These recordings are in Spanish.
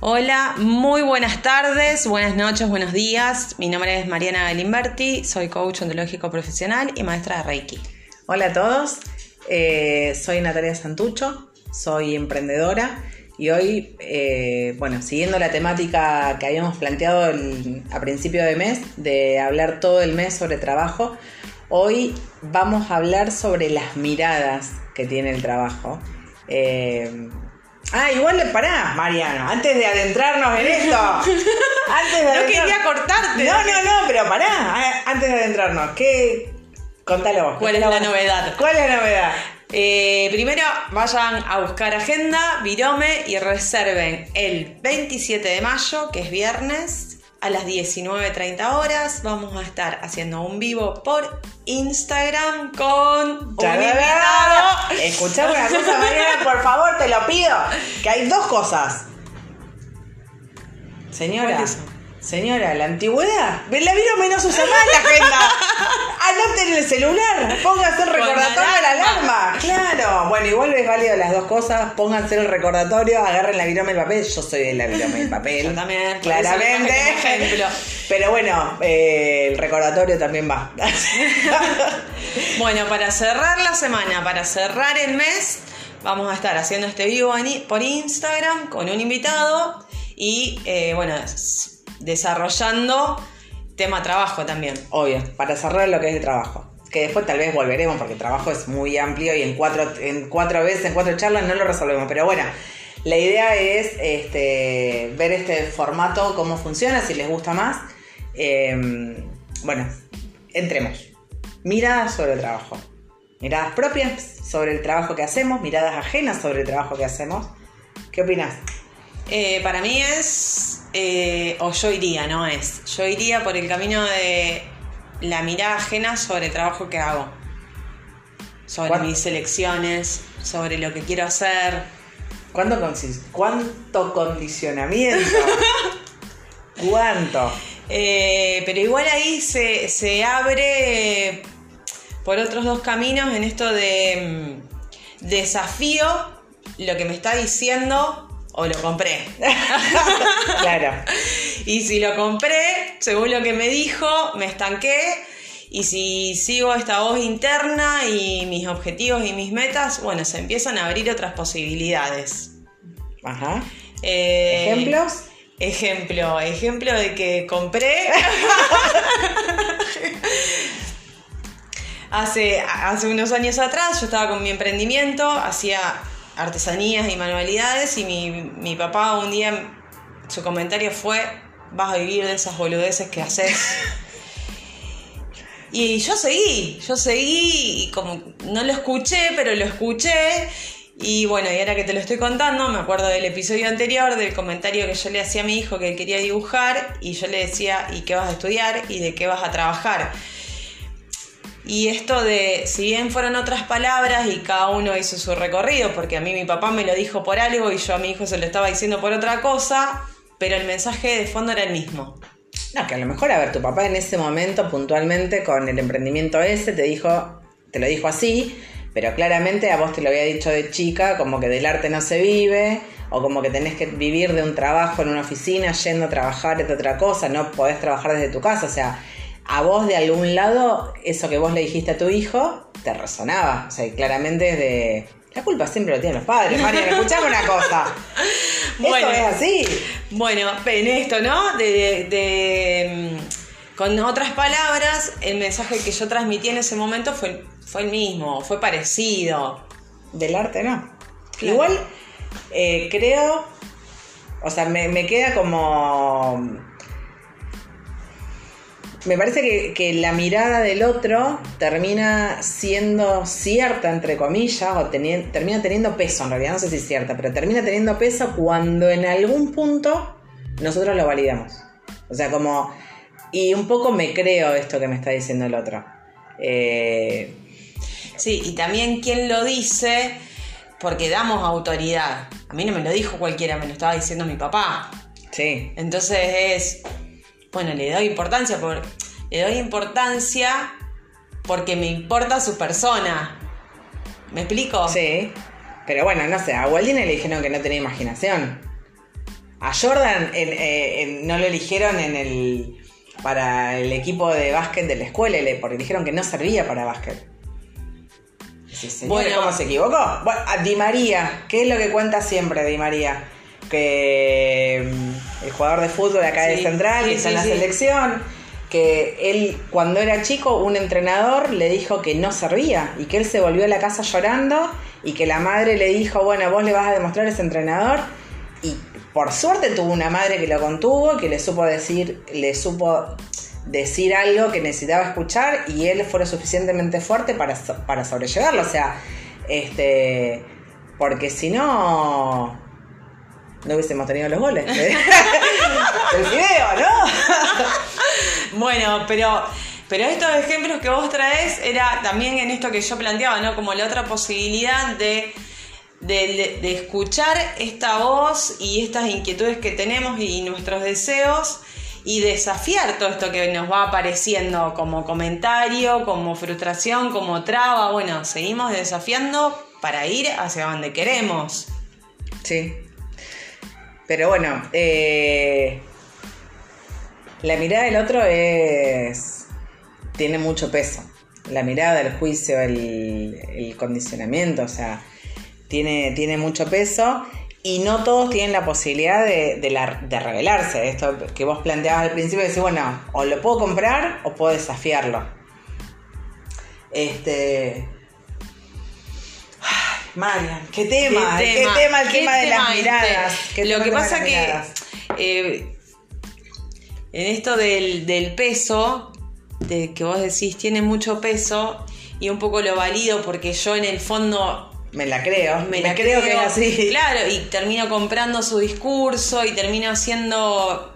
Hola, muy buenas tardes, buenas noches, buenos días. Mi nombre es Mariana Galimberti, soy coach ontológico profesional y maestra de Reiki. Hola a todos, eh, soy Natalia Santucho, soy emprendedora y hoy, eh, bueno, siguiendo la temática que habíamos planteado a principio de mes, de hablar todo el mes sobre trabajo, hoy vamos a hablar sobre las miradas que tiene el trabajo. Eh, Ah, igual pará, Mariano, antes de adentrarnos en esto. antes de no quería cortarte. No, no, no, pero pará, ah, antes de adentrarnos, ¿qué? Contalo ¿Cuál es la novedad? ¿Cuál es la novedad? Eh, primero vayan a buscar agenda, Virome y reserven el 27 de mayo, que es viernes, a las 19.30 horas vamos a estar haciendo un vivo por Instagram con un invitado. Escuchame una cosa, Mariana, por favor, te lo pido. Que hay dos cosas. Señora. Señora, la antigüedad. La vino menos usa más la agenda. Anote en el celular. Póngase el recordatorio de la alarma. Claro. Bueno, igual es válido las dos cosas. Pónganse el recordatorio, agarren la virome del papel. Yo soy de la virome del papel. Yo también. Claramente. Ejemplo. Pero bueno, eh, el recordatorio también va. bueno, para cerrar la semana, para cerrar el mes, vamos a estar haciendo este vivo por Instagram con un invitado. Y eh, bueno, desarrollando tema trabajo también. Obvio, para cerrar lo que es el trabajo. Que después tal vez volveremos porque el trabajo es muy amplio y en cuatro, en cuatro veces, en cuatro charlas no lo resolvemos. Pero bueno, la idea es este, ver este formato, cómo funciona, si les gusta más. Em, bueno, entremos. Miradas sobre el trabajo. Miradas propias sobre el trabajo que hacemos, miradas ajenas sobre el trabajo que hacemos. ¿Qué opinas? Eh, para mí es eh, o yo iría, no es. Yo iría por el camino de la mirada ajena sobre el trabajo que hago. Sobre mis elecciones, sobre lo que quiero hacer. ¿Cuánto, cuánto condicionamiento? ¿Cuánto? Eh, pero igual ahí se, se, abre por otros dos caminos en esto de mm, desafío lo que me está diciendo o lo compré. claro. Y si lo compré, según lo que me dijo, me estanqué. Y si sigo esta voz interna y mis objetivos y mis metas, bueno, se empiezan a abrir otras posibilidades. Ajá. Eh, ¿Ejemplos? Ejemplo, ejemplo de que compré. hace, hace unos años atrás yo estaba con mi emprendimiento, hacía artesanías y manualidades y mi, papá un día, su comentario fue, vas a vivir de esas boludeces que haces. Y yo seguí, yo seguí y como no lo escuché, pero lo escuché. Y bueno, y ahora que te lo estoy contando, me acuerdo del episodio anterior, del comentario que yo le hacía a mi hijo que él quería dibujar y yo le decía, ¿y qué vas a estudiar? ¿Y de qué vas a trabajar? Y esto de, si bien fueron otras palabras y cada uno hizo su recorrido, porque a mí mi papá me lo dijo por algo y yo a mi hijo se lo estaba diciendo por otra cosa, pero el mensaje de fondo era el mismo. No, que a lo mejor, a ver, tu papá en ese momento puntualmente con el emprendimiento ese te dijo, te lo dijo así, pero claramente a vos te lo había dicho de chica, como que del arte no se vive, o como que tenés que vivir de un trabajo en una oficina, yendo a trabajar es otra cosa, no podés trabajar desde tu casa, o sea, a vos de algún lado, eso que vos le dijiste a tu hijo, te resonaba. O sea, claramente es de. La culpa siempre lo tienen los padres, María. Escuchame una cosa. Bueno, es así. Bueno, en esto, ¿no? De, mm, con otras palabras, el mensaje que yo transmití en ese momento fue, fue el mismo, fue parecido. Del arte, no. Igual, eh, creo. O sea, me, me queda como me parece que, la mirada del otro termina siendo cierta, entre comillas, o termina teniendo peso, en realidad no sé si es cierta, pero termina teniendo peso cuando en algún punto nosotros lo validamos. O sea, como... Y un poco me creo esto que me está diciendo el otro. Eh, sí, y también quien lo dice, porque damos autoridad. A mí no me lo dijo cualquiera, me lo estaba diciendo mi papá. Sí. Entonces es bueno, le doy importancia, por, le doy importancia porque me importa su persona. ¿Me explico? Sí. Pero bueno, no sé, a Waldine le dijeron que no tenía imaginación. A Jordan en- eh, en- no lo eligieron en el para el equipo de básquet de la escuela, porque dijeron que no servía para básquet. Sí, señor, Bueno. ¿cómo se equivocó? Bueno, a Di María, ¿qué es lo que cuenta siempre Di María? Que mm, el jugador de fútbol acá de Sí, Central, sí, que está en la selección, que él cuando era chico un entrenador le dijo que no servía y que él se volvió a la casa llorando y que la madre le dijo, bueno, vos le vas a demostrar a ese entrenador y por suerte tuvo una madre que lo contuvo, que le supo decir, le supo decir algo que necesitaba escuchar y él fue lo suficientemente fuerte para, para sobrellevarlo, o sea, este porque si no no hubiésemos tenido los goles. ¿eh? El video, ¿no? Bueno, pero, pero estos ejemplos que vos traes era también en esto que yo planteaba, ¿no? Como la otra posibilidad de, de, de- de escuchar esta voz y estas inquietudes que tenemos y nuestros deseos y desafiar todo esto que nos va apareciendo como comentario, como frustración, como traba. Bueno, seguimos desafiando para ir hacia donde queremos. Sí. Pero bueno, eh, la mirada del otro es. tiene mucho peso. La mirada, el juicio, el, condicionamiento, o sea, tiene, tiene mucho peso. Y no todos tienen la posibilidad de, de revelarse. Esto que vos planteabas al principio, decir, bueno, o lo puedo comprar o puedo desafiarlo. Este. Marian, qué tema, qué tema, el qué tema de las tema este. miradas. Lo tema que el tema pasa que eh, en esto del, del peso, de que vos decís tiene mucho peso, y un poco lo valido porque yo en el fondo Me la creo, me, me, la creo, que es así. Claro, y termino comprando su discurso y termino haciendo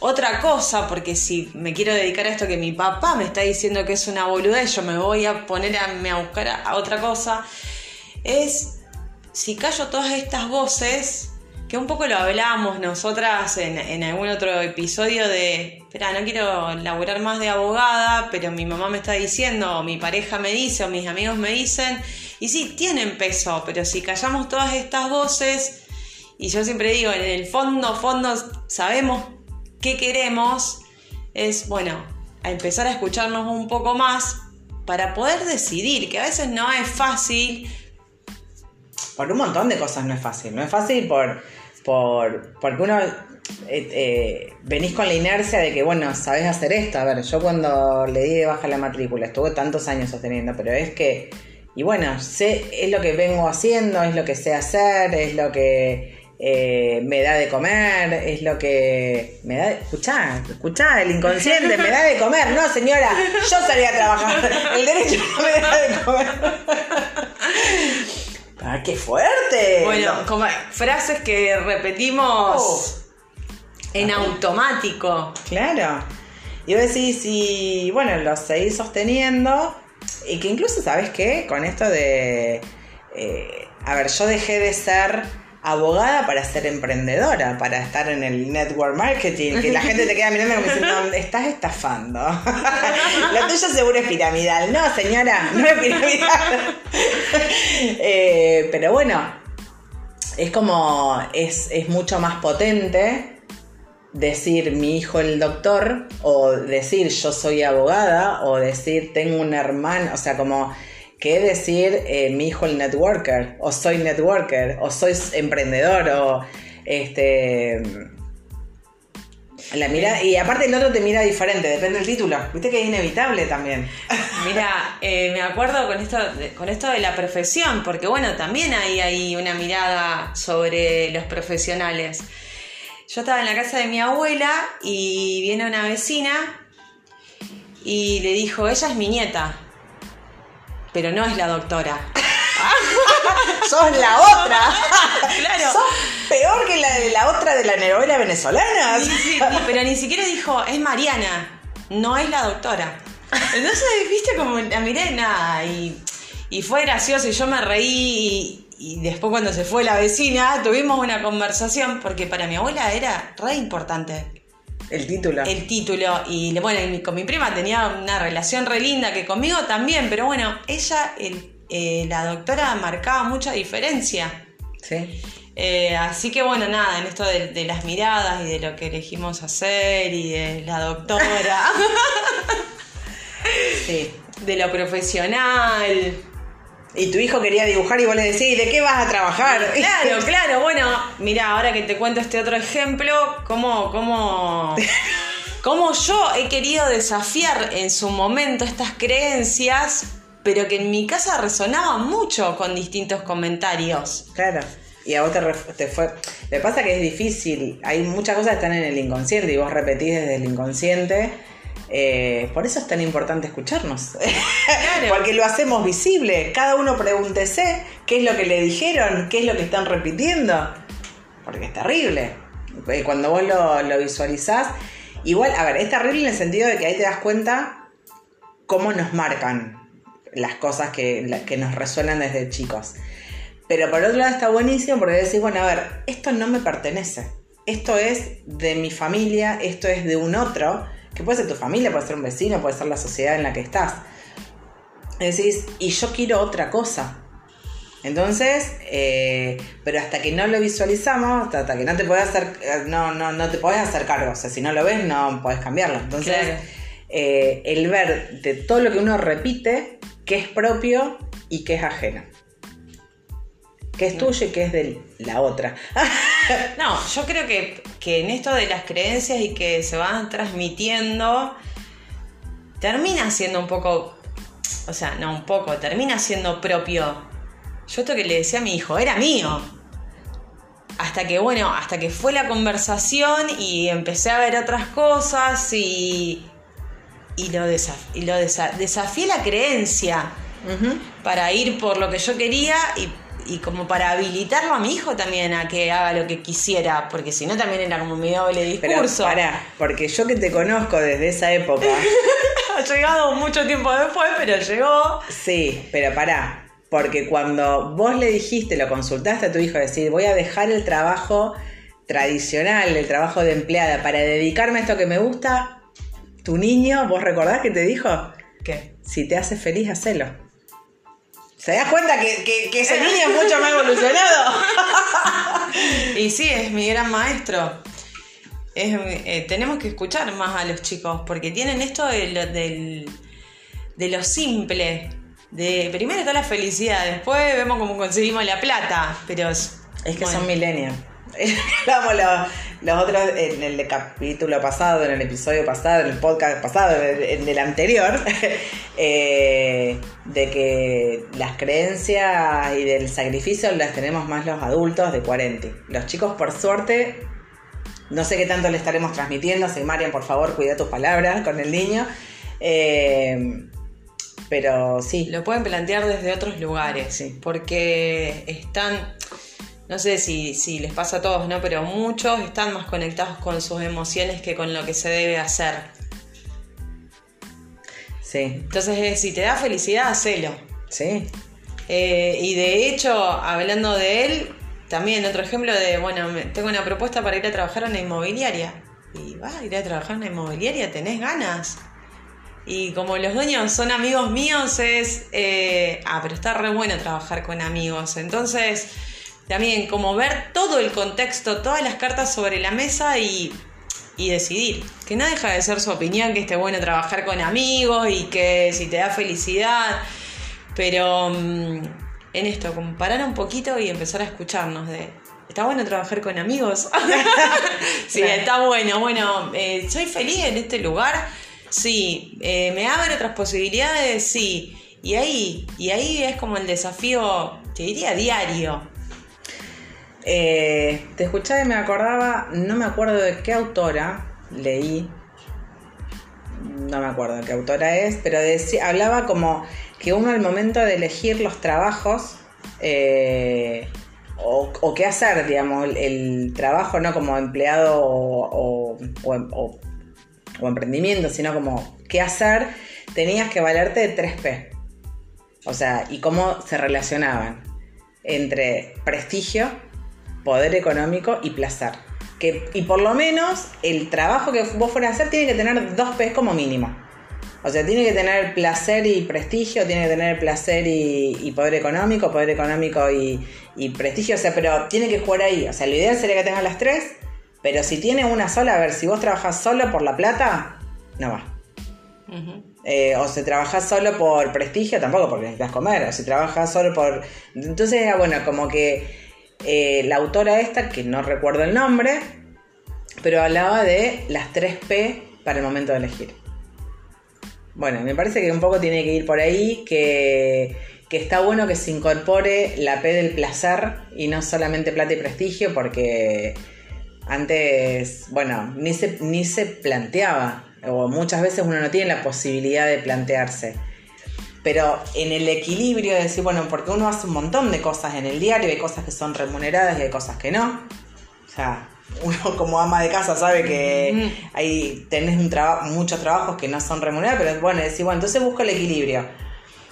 otra cosa, porque si me quiero dedicar a esto que mi papá me está diciendo que es una boludez, yo me voy a poner a, a buscar a, a otra cosa, es si callo todas estas voces, que un poco lo hablábamos nosotras en, en algún otro episodio de, espera, no quiero laburar más de abogada, pero mi mamá me está diciendo, o mi pareja me dice, o mis amigos me dicen, y sí, tienen peso, pero si callamos todas estas voces, y yo siempre digo, en el fondo, fondo, sabemos qué queremos, es, bueno, a empezar a escucharnos un poco más para poder decidir, que a veces no es fácil, Por un montón de cosas no es fácil. No es fácil por, por porque uno eh, eh, venís con la inercia de que, bueno, sabés hacer esto. A ver, yo cuando le di de baja la matrícula, estuve tantos años sosteniendo, pero es que, y bueno, sé, es lo que vengo haciendo, es lo que sé hacer, es lo que eh, me da de comer, es lo que me da de... Escuchá, escuchá, el inconsciente me da de comer. No, señora, yo salí a trabajar. El derecho no me da de comer. ¡Ah, qué fuerte! Bueno, No. como frases que repetimos Oh. en automático. Claro. Y vos decís, y bueno, lo seguís sosteniendo. Y que incluso, ¿sabes qué? Con esto de. eh, a ver, yo dejé de ser abogada para ser emprendedora, para estar en el network marketing, que la gente te queda mirando como diciendo, estás estafando. Lo tuyo seguro es piramidal. No, señora, no es piramidal. Eh, pero bueno, es como, es, es mucho más potente decir mi hijo el doctor o decir yo soy abogada o decir tengo un hermano, o sea, como que decir eh, mi hijo el networker o soy networker o soy emprendedor o este la mira y aparte el otro te mira diferente, depende del título. Viste que es inevitable también. Mira, eh, me acuerdo con esto, con esto de la profesión, porque bueno, también hay una mirada sobre los profesionales. Yo estaba en la casa de mi abuela y viene una vecina y le dijo, ella es mi nieta, pero no es la doctora. ¡Sos la otra! Claro. ¡Sos peor que la de la otra de la novela venezolana! Sí, sí, pero ni siquiera dijo, es Mariana, no es la doctora. Entonces, viste, como la miré, nada, y, y fue gracioso, y yo me reí, y, y después cuando se fue la vecina, tuvimos una conversación, porque para mi abuela era re importante El título. el título, y bueno, y con mi prima tenía una relación re linda, que conmigo también, pero bueno, ella, el- eh, la doctora, marcaba mucha diferencia. Sí. Eh, así que bueno, nada, en esto de, de las miradas y de lo que elegimos hacer y de la doctora, Sí. de lo profesional. Y tu hijo quería dibujar y vos le decís, ¿y de qué vas a trabajar? Claro, claro, bueno, mira, ahora que te cuento este otro ejemplo, cómo, cómo, cómo yo he querido desafiar en su momento estas creencias, pero que en mi casa resonaban mucho con distintos comentarios. Claro. Y a vos te, te fue. Le pasa que es difícil. Hay muchas cosas que están en el inconsciente y vos repetís desde el inconsciente. Eh, por eso es tan importante escucharnos. Porque lo hacemos visible. Cada uno pregúntese qué es lo que le dijeron, qué es lo que están repitiendo. Porque es terrible. Eh, Cuando vos lo, lo visualizás. Igual, a ver, es terrible en el sentido de que ahí te das cuenta cómo nos marcan las cosas que, que nos resuenan desde chicos. Pero por otro lado está buenísimo porque decís, bueno, a ver, esto no me pertenece. Esto es de mi familia, esto es de un otro, que puede ser tu familia, puede ser un vecino, puede ser la sociedad en la que estás. Decís, y yo quiero otra cosa. Entonces, eh, pero hasta que no lo visualizamos, hasta, que no te podés hacer, eh, no, no, no te podés hacer cargo. O sea, si no lo ves, no podés cambiarlo. Entonces, Claro. eh, el ver de todo lo que uno repite, que es propio y que es ajeno. Que es tuyo y que es de la otra. No, yo creo que, que en esto de las creencias y que se van transmitiendo, termina siendo un poco, o sea, no un poco, termina siendo propio. Yo esto que le decía a mi hijo, era mío. Hasta que, bueno, hasta que fue la conversación y empecé a ver otras cosas y, y lo, desaf- y lo desa- desafié la creencia para ir por lo que yo quería y, y como para habilitarlo a mi hijo también a que haga lo que quisiera, porque si no también era como mi doble Pero discurso. pará, porque yo que te conozco desde esa época, ha llegado mucho tiempo después, pero llegó. sí, pero pará. Porque cuando vos le dijiste, lo consultaste a tu hijo, decir, voy a dejar el trabajo tradicional, el trabajo de empleada, para dedicarme a esto que me gusta, tu niño, ¿vos recordás que te dijo? ¿Qué? Si te hace feliz, hacelo. ¿Se das cuenta que, que- que ese niño es mucho más evolucionado? Y sí, es mi gran maestro. Es, eh, tenemos que escuchar más a los chicos, porque tienen esto de lo, del- de lo simple. De primero está la felicidad, después vemos cómo conseguimos la plata, pero es, Es que bueno. son millennials. Hablamos los, los otros en el capítulo pasado, en el episodio pasado, en el podcast pasado, en el, en el anterior, eh, de que las creencias y del sacrificio las tenemos más los adultos de 40. Los chicos, por suerte, no sé qué tanto le estaremos transmitiendo. Si Marian, por favor, cuida tus palabras con el niño. Eh, pero sí, Lo pueden plantear desde otros lugares, Sí. porque están, no sé si, si les pasa a todos, ¿no? Pero muchos están más conectados con sus emociones que con lo que se debe hacer. sí, Entonces, eh, si te da felicidad, hacelo. sí. Eh, y de hecho, hablando de él, también otro ejemplo de, bueno, tengo una propuesta para ir a trabajar a una inmobiliaria. Y va a ir a trabajar en una inmobiliaria, tenés ganas. Y como los dueños son amigos míos, es, eh, ah, pero está re bueno trabajar con amigos. Entonces, también como ver todo el contexto, todas las cartas sobre la mesa y, y decidir. Que no deja de ser su opinión que esté bueno trabajar con amigos y que si te da felicidad. Pero mm, en esto, como parar un poquito y empezar a escucharnos de... ¿Está bueno trabajar con amigos? sí, Claro. está bueno. Bueno, eh, ¿soy feliz en este lugar? Sí. Eh, ¿Me abre otras posibilidades? Sí. Y ahí, y ahí es como el desafío, te diría, diario. Eh, te escuchaba y me acordaba, no me acuerdo de qué autora leí, no me acuerdo de qué autora es, pero decía, hablaba como que uno al momento de elegir los trabajos eh, o, qué hacer, digamos, el, trabajo no como empleado em- o- o emprendimiento, sino como qué hacer, tenías que valerte de 3P. O sea, y cómo se relacionaban entre prestigio, poder económico y placer. Que, y por lo menos el trabajo que vos fueras a hacer tiene que tener dos P como mínimo. O sea, tiene que tener placer y prestigio, tiene que tener placer y, poder económico, poder económico y, prestigio, o sea, pero tiene que jugar ahí. O sea, lo ideal sería que tenga las tres, pero si tiene una sola, a ver, si vos trabajás solo por la plata, no va. Eh, o si trabajás solo por prestigio, tampoco porque necesitas comer. O si trabajas solo por... Entonces, bueno, como que eh, la autora esta, que no recuerdo el nombre, pero hablaba de las tres P para el momento de elegir. Bueno, me parece que un poco tiene que ir por ahí, que, está bueno que se incorpore la P del placer y no solamente plata y prestigio, porque antes, bueno, ni se, ni se planteaba, o muchas veces uno no tiene la posibilidad de plantearse. Pero en el equilibrio de decir, bueno, porque uno hace un montón de cosas en el diario, hay cosas que son remuneradas y hay cosas que no. O sea, uno como ama de casa sabe que hay, tenés un trabajo, muchos trabajos que no son remunerados, pero bueno, decir, bueno, entonces busco el equilibrio.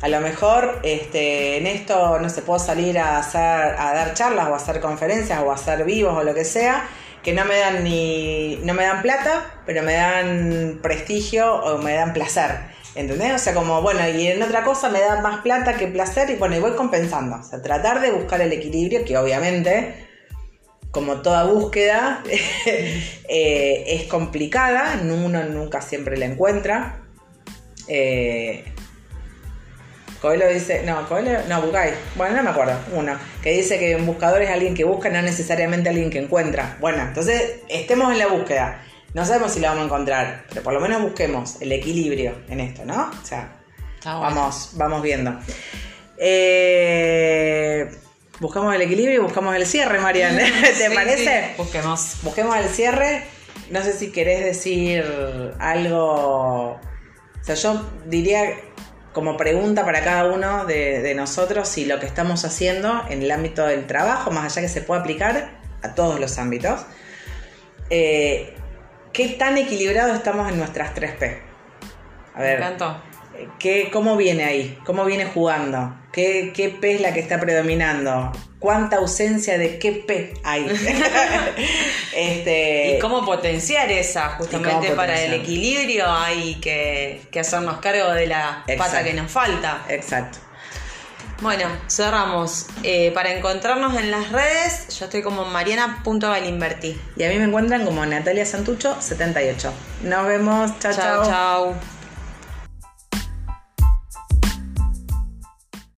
A lo mejor este, en esto no se puede salir a, hacer, a dar charlas o a hacer conferencias o a hacer vivos o lo que sea, que no me dan ni no me dan plata, pero me dan prestigio o me dan placer. ¿Entendés? O sea, como, bueno, y en otra cosa me da más plata que placer y bueno, y voy compensando. O sea, tratar de buscar el equilibrio, que obviamente como toda búsqueda, eh, es complicada, uno nunca siempre la encuentra. Eh, Coelho dice, no, Coelho, no, Bucay, bueno, no me acuerdo, uno, que dice que un buscador es alguien que busca, no necesariamente alguien que encuentra. Bueno, entonces estemos en la búsqueda. No sabemos si la vamos a encontrar, pero por lo menos busquemos el equilibrio en esto, ¿no? O sea, vamos, vamos viendo. Eh, Buscamos el equilibrio y buscamos el cierre, Marian. ¿Te parece? Busquemos. Busquemos el cierre. No sé si querés decir algo. O sea, yo diría como pregunta para cada uno de, nosotros si lo que estamos haciendo en el ámbito del trabajo, más allá que se puede aplicar a todos los ámbitos, eh, ¿qué tan equilibrado estamos en nuestras 3P? A ver. Me ¿Qué, ¿Cómo viene ahí? ¿Cómo viene jugando? ¿Qué, ¿Qué P es la que está predominando? ¿Cuánta ausencia de qué P hay? este, y cómo potenciar esa, justamente para el equilibrio hay que, hacernos cargo de la pata que nos falta. Exacto. Bueno, cerramos. Eh, para encontrarnos en las redes, yo estoy como mariana.galimberti. Y a mí me encuentran como Natalia Santucho78. Nos vemos. Chao, chao. Chao.